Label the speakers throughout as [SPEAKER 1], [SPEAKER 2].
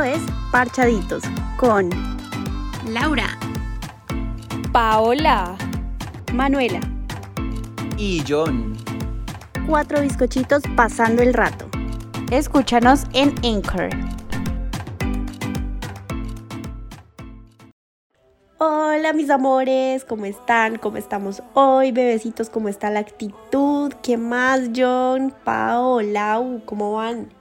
[SPEAKER 1] Esto es Parchaditos con
[SPEAKER 2] Laura,
[SPEAKER 3] Paola,
[SPEAKER 1] Manuela.
[SPEAKER 4] Y John.
[SPEAKER 1] Cuatro bizcochitos pasando el rato. Escúchanos en Anchor. Hola mis amores, ¿cómo están? ¿Cómo estamos hoy? Bebecitos, ¿cómo está la actitud? ¿Qué más, John? Paola, ¿cómo van?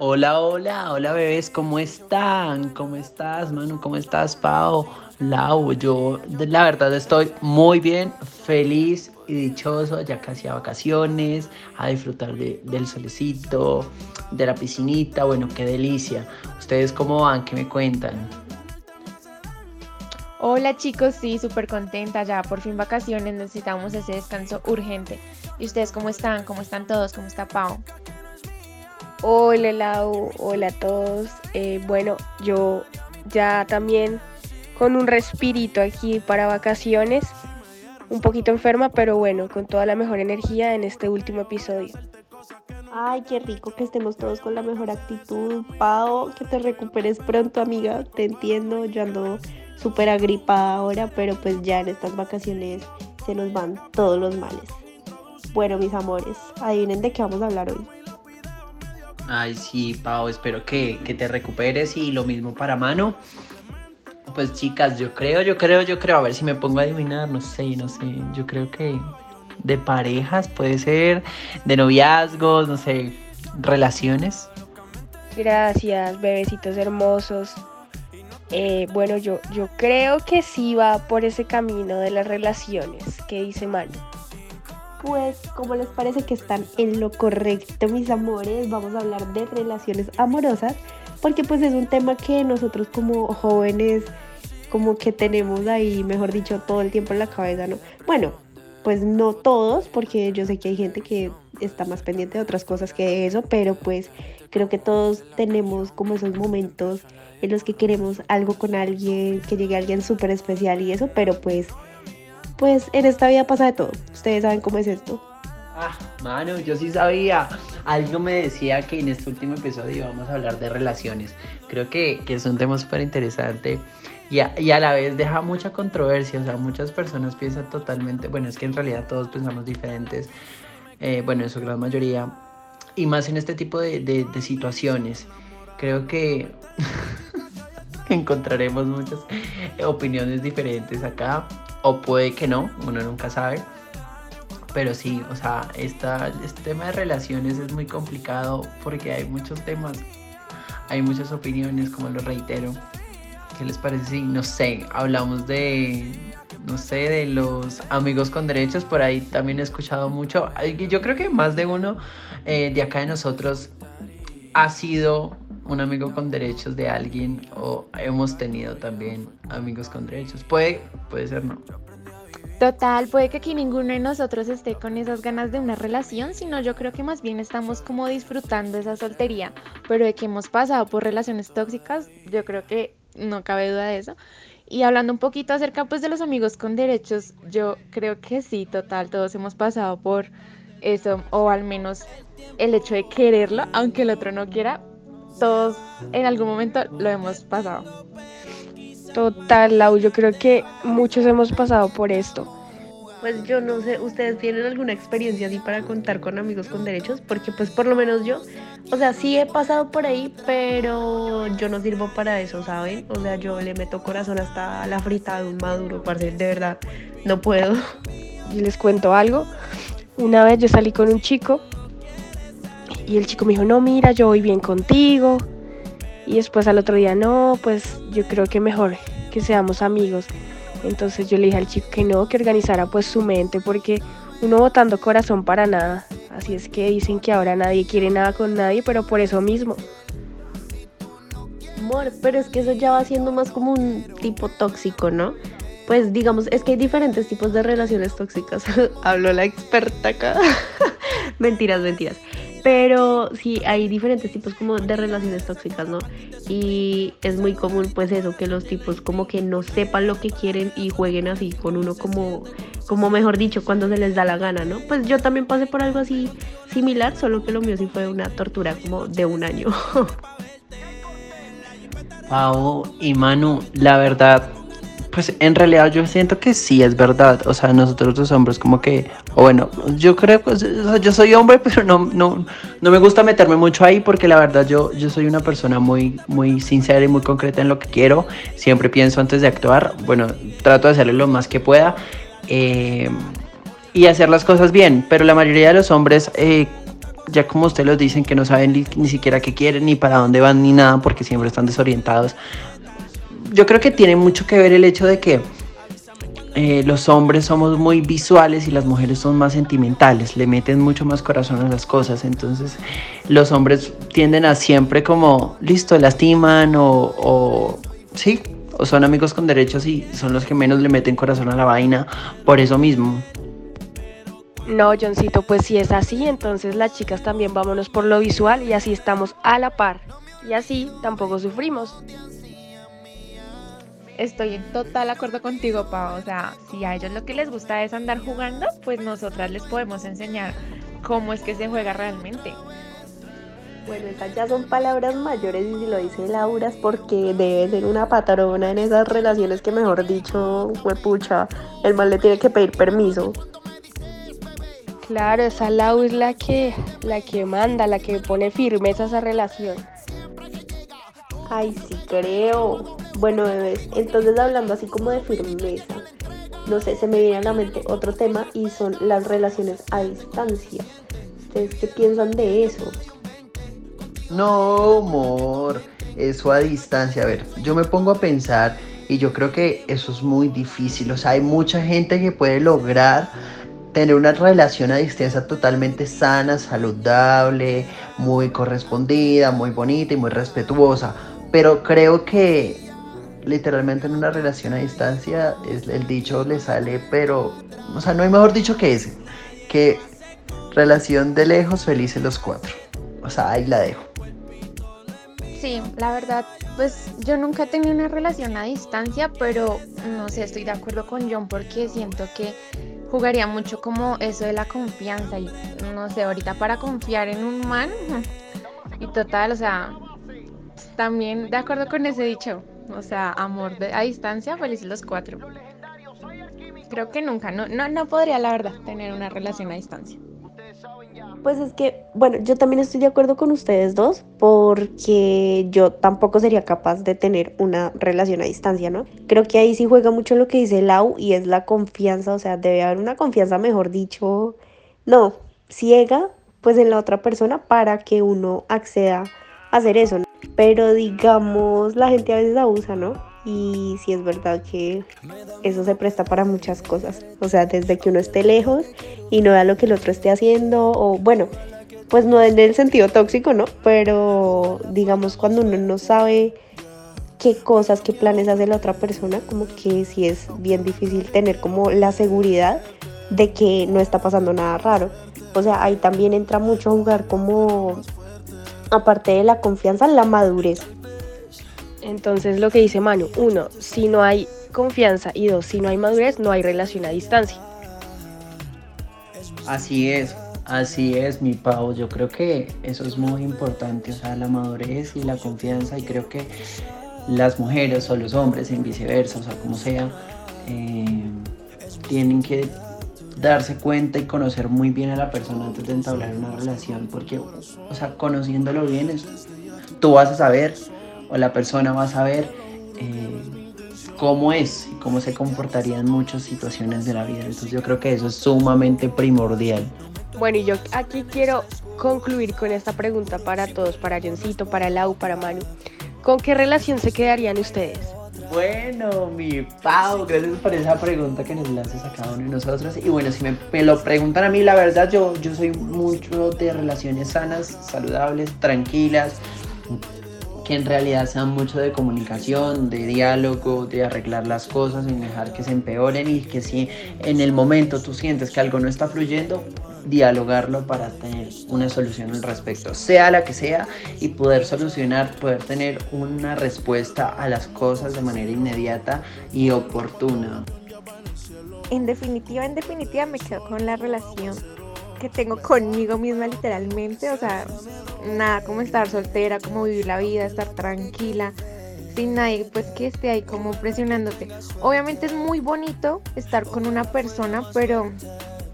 [SPEAKER 4] Hola, hola, hola bebés, ¿cómo están? ¿Cómo estás, Manu? ¿Cómo estás, Pao? Lau, yo la verdad estoy muy bien, feliz y dichoso, ya casi a vacaciones, a disfrutar del solecito, de la piscinita, bueno, qué delicia. ¿Ustedes cómo van? ¿Qué me cuentan?
[SPEAKER 3] Hola chicos, sí, súper contenta, ya por fin vacaciones, necesitamos ese descanso urgente. ¿Y ustedes cómo están? ¿Cómo están todos? ¿Cómo está Pau?
[SPEAKER 5] Hola Lau, hola a todos. Eh, bueno, yo ya también con un respirito aquí para vacaciones, un poquito enferma, pero bueno, con toda la mejor energía en este último episodio.
[SPEAKER 1] Ay, qué rico que estemos todos con la mejor actitud. Pau, que te recuperes pronto, amiga. Te entiendo, yo ando súper agripada ahora, pero pues ya en estas vacaciones se nos van todos los males. Bueno, mis amores, adivinen de qué vamos a hablar hoy.
[SPEAKER 4] Ay, sí, Pau, espero que, que te recuperes y lo mismo para Mano. Pues chicas, yo creo, yo creo, yo creo, a ver si me pongo a adivinar, no sé, no sé, yo creo que de parejas puede ser, de noviazgos, no sé, relaciones.
[SPEAKER 5] Gracias, bebecitos hermosos. Eh, bueno, yo, yo creo que sí va por ese camino de las relaciones. ¿Qué dice Manu?
[SPEAKER 1] Pues, como les parece que están en lo correcto, mis amores, vamos a hablar de relaciones amorosas, porque pues es un tema que nosotros como jóvenes como que tenemos ahí, mejor dicho, todo el tiempo en la cabeza, ¿no? Bueno, pues no todos, porque yo sé que hay gente que está más pendiente de otras cosas que eso, pero pues creo que todos tenemos como esos momentos en los que queremos algo con alguien, que llegue alguien súper especial y eso, pero pues, pues en esta vida pasa de todo. Ustedes saben cómo es esto.
[SPEAKER 4] Ah, mano, yo sí sabía. Algo me decía que en este último episodio íbamos a hablar de relaciones. Creo que, que es un tema súper interesante y a, la vez deja mucha controversia, o sea, muchas personas piensan totalmente, bueno, es que en realidad todos pensamos diferentes, eh, bueno, en su gran mayoría, y más en este tipo de, de, situaciones. Creo que encontraremos muchas opiniones diferentes acá, o puede que no, uno nunca sabe. Pero sí, o sea, esta, este tema de relaciones es muy complicado porque hay muchos temas, hay muchas opiniones, como lo reitero. ¿Qué les parece si, no sé, hablamos de, no sé, de los amigos con derechos? Por ahí también he escuchado mucho. Yo creo que más de uno eh, de acá de nosotros ha sido un amigo con derechos de alguien o hemos tenido también amigos con derechos. Puede, puede ser no.
[SPEAKER 3] Total, puede que aquí ninguno de nosotros esté con esas ganas de una relación, sino yo creo que más bien estamos como disfrutando esa soltería, pero de que hemos pasado por relaciones tóxicas, yo creo que no cabe duda de eso. Y hablando un poquito acerca pues de los amigos con derechos, yo creo que sí, total, todos hemos pasado por eso, o al menos el hecho de quererlo, aunque el otro no quiera, todos en algún momento lo hemos pasado.
[SPEAKER 5] Total, Lau, yo creo que muchos hemos pasado por esto.
[SPEAKER 1] Pues yo no sé, ¿ustedes tienen alguna experiencia así para contar con amigos con derechos? Porque pues por lo menos yo, o sea, sí he pasado por ahí, pero yo no sirvo para eso, ¿saben? O sea, yo le meto corazón hasta la frita de un maduro, parce, de verdad, no puedo.
[SPEAKER 5] Y les cuento algo. Una vez yo salí con un chico y el chico me dijo, no, mira, yo voy bien contigo. Y después al otro día, no, pues yo creo que mejor que seamos amigos. Entonces yo le dije al chico que no, que organizara pues su mente porque uno votando corazón para nada. Así es que dicen que ahora nadie quiere nada con nadie, pero por eso mismo.
[SPEAKER 1] Amor, pero es que eso ya va siendo más como un tipo tóxico, ¿no? Pues digamos, es que hay diferentes tipos de relaciones tóxicas. Habló la experta acá. mentiras, mentiras. Pero sí, hay diferentes tipos como de relaciones tóxicas, ¿no? Y es muy común pues eso, que los tipos como que no sepan lo que quieren y jueguen así con uno como, como mejor dicho, cuando se les da la gana, ¿no? Pues yo también pasé por algo así similar, solo que lo mío sí fue una tortura como de un año.
[SPEAKER 4] Pau y Manu, la verdad, pues en realidad yo siento que sí es verdad. O sea, nosotros los hombres como que, bueno, yo creo que yo soy hombre, pero no, no, no me gusta meterme mucho ahí porque la verdad yo, yo soy una persona muy, muy sincera y muy concreta en lo que quiero. Siempre pienso antes de actuar. Bueno, trato de hacerlo lo más que pueda. Eh, y hacer las cosas bien. Pero la mayoría de los hombres, eh, ya como ustedes lo dicen, que no saben ni, ni siquiera qué quieren, ni para dónde van, ni nada, porque siempre están desorientados yo creo que tiene mucho que ver el hecho de que eh, los hombres somos muy visuales y las mujeres son más sentimentales, le meten mucho más corazón a las cosas, entonces los hombres tienden a siempre como, listo, lastiman o, o sí, o son amigos con derechos y son los que menos le meten corazón a la vaina por eso mismo.
[SPEAKER 5] No, Johncito, pues si es así, entonces las chicas también vámonos por lo visual y así estamos a la par. Y así tampoco sufrimos.
[SPEAKER 3] Estoy en total acuerdo contigo, Pau. O sea, si a ellos lo que les gusta es andar jugando, pues nosotras les podemos enseñar cómo es que se juega realmente.
[SPEAKER 1] Bueno, estas ya son palabras mayores y si lo dice Laura es porque debe ser una patrona en esas relaciones que mejor dicho, fue pucha, el mal le tiene que pedir permiso.
[SPEAKER 5] Claro, esa Laura es la que, la que manda, la que pone firmeza a esa relación.
[SPEAKER 1] Ay, sí creo. Bueno, bebés, entonces hablando así como de firmeza, no sé, se me viene a la mente otro tema y son las relaciones a distancia. ¿Ustedes qué piensan de eso?
[SPEAKER 4] No, amor, eso a distancia. A ver, yo me pongo a pensar y yo creo que eso es muy difícil. O sea, hay mucha gente que puede lograr tener una relación a distancia totalmente sana, saludable, muy correspondida, muy bonita y muy respetuosa. Pero creo que literalmente en una relación a distancia el dicho le sale, pero, o sea, no hay mejor dicho que ese, que relación de lejos, felices los cuatro. O sea, ahí la dejo.
[SPEAKER 3] Sí, la verdad, pues yo nunca he tenido una relación a distancia, pero no sé, estoy de acuerdo con John porque siento que jugaría mucho como eso de la confianza y no sé, ahorita para confiar en un man y total, o sea, también de acuerdo con ese dicho, o sea, amor a distancia, felices los cuatro. Creo que nunca, no, no, no podría la verdad tener una relación a distancia.
[SPEAKER 1] Pues es que, bueno, yo también estoy de acuerdo con ustedes dos porque yo tampoco sería capaz de tener una relación a distancia, ¿no? Creo que ahí sí juega mucho lo que dice Lau y es la confianza, o sea, debe haber una confianza, mejor dicho, no, ciega, pues en la otra persona para que uno acceda a hacer eso, ¿no? Pero digamos, la gente a veces abusa, ¿no? Y sí es verdad que eso se presta para muchas cosas. O sea, desde que uno esté lejos y no vea lo que el otro esté haciendo, o bueno, pues no en el sentido tóxico, ¿no? Pero digamos, cuando uno no sabe qué cosas, qué planes hace la otra persona, como que sí es bien difícil tener como la seguridad de que no está pasando nada raro. O sea, ahí también entra mucho jugar como aparte de la confianza, la madurez.
[SPEAKER 5] Entonces lo que dice Manu, uno, si no hay confianza y dos, si no hay madurez, no hay relación a distancia.
[SPEAKER 4] Así es, así es, mi Pau. Yo creo que eso es muy importante, o sea, la madurez y la confianza. Y creo que las mujeres o los hombres, en viceversa, o sea, como sea, eh, tienen que darse cuenta y conocer muy bien a la persona antes de entablar una relación, porque, o sea, conociéndolo bien, tú vas a saber, o la persona va a saber eh, cómo es y cómo se comportaría en muchas situaciones de la vida. Entonces yo creo que eso es sumamente primordial.
[SPEAKER 5] Bueno, y yo aquí quiero concluir con esta pregunta para todos, para Johncito, para Lau, para Manu. ¿Con qué relación se quedarían ustedes?
[SPEAKER 4] Bueno, mi Pau, gracias por esa pregunta que nos lanzas a cada uno de nosotros. Y bueno, si me, lo preguntan a mí, la verdad, yo, yo soy mucho de relaciones sanas, saludables, tranquilas, que en realidad sean mucho de comunicación, de diálogo, de arreglar las cosas, sin dejar que se empeoren y que si en el momento tú sientes que algo no está fluyendo, dialogarlo para tener una solución al respecto, sea la que sea, y poder solucionar, poder tener una respuesta a las cosas de manera inmediata y oportuna.
[SPEAKER 3] En definitiva, en definitiva me quedo con la relación que tengo conmigo misma literalmente, o sea, nada como estar soltera, como vivir la vida, estar tranquila, sin nadie pues que esté ahí como presionándote. Obviamente es muy bonito estar con una persona, pero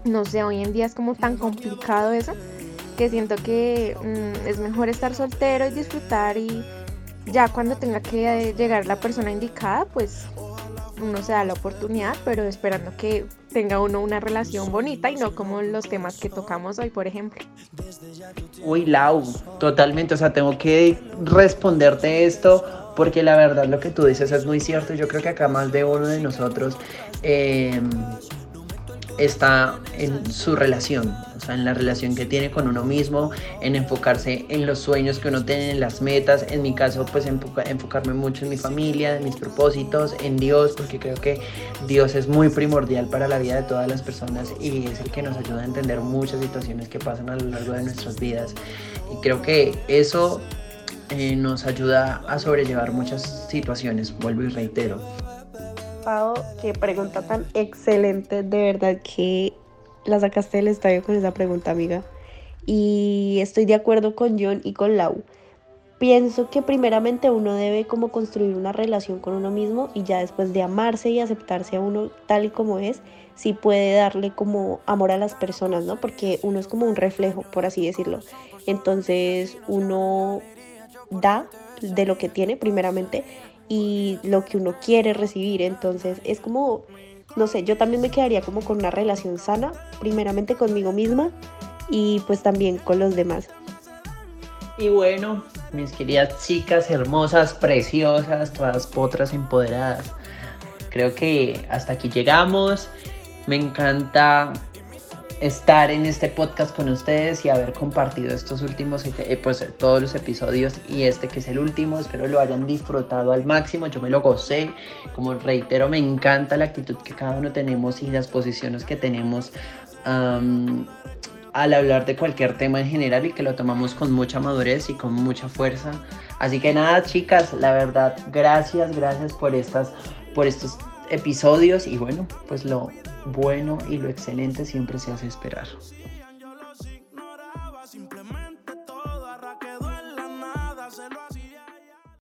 [SPEAKER 3] no sé, hoy en día es como tan complicado eso que siento que mm, es mejor estar soltero y disfrutar y ya cuando tenga que llegar la persona indicada, pues uno se da la oportunidad, pero esperando que tenga uno una relación bonita y no como los temas que tocamos hoy, por ejemplo.
[SPEAKER 4] Uy, Lau, totalmente, o sea, tengo que responderte esto porque la verdad lo que tú dices es muy cierto. Yo creo que acá más de uno de nosotros eh, está en su relación, o sea, en la relación que tiene con uno mismo, en enfocarse en los sueños que uno tiene, en las metas, en mi caso, pues enfocarme mucho en mi familia, en mis propósitos, en Dios, porque creo que Dios es muy primordial para la vida de todas las personas y es el que nos ayuda a entender muchas situaciones que pasan a lo largo de nuestras vidas. Y creo que eso eh, nos ayuda a sobrellevar muchas situaciones, vuelvo y reitero.
[SPEAKER 1] Pau, qué pregunta tan excelente, de verdad que la sacaste del estadio con esa pregunta, amiga. Y estoy de acuerdo con John y con Lau. Pienso que primeramente uno debe como construir una relación con uno mismo y ya después de amarse y aceptarse a uno tal y como es, sí puede darle como amor a las personas, ¿no? Porque uno es como un reflejo, por así decirlo. Entonces uno da de lo que tiene primeramente y lo que uno quiere recibir. Entonces es como, no sé, yo también me quedaría como con una relación sana, primeramente conmigo misma y pues también con los demás.
[SPEAKER 4] Y bueno, mis queridas chicas hermosas, preciosas, todas potras empoderadas. Creo que hasta aquí llegamos. Me encanta estar en este podcast con ustedes y haber compartido estos últimos, eh, pues todos los episodios y este que es el último. Espero lo hayan disfrutado al máximo. Yo me lo gocé. Como reitero, me encanta la actitud que cada uno tenemos y las posiciones que tenemos al hablar de cualquier tema en general y que lo tomamos con mucha madurez y con mucha fuerza. Así que nada, chicas, la verdad, gracias, gracias por estas, por estos episodios y bueno, pues lo bueno y lo excelente siempre se hace esperar.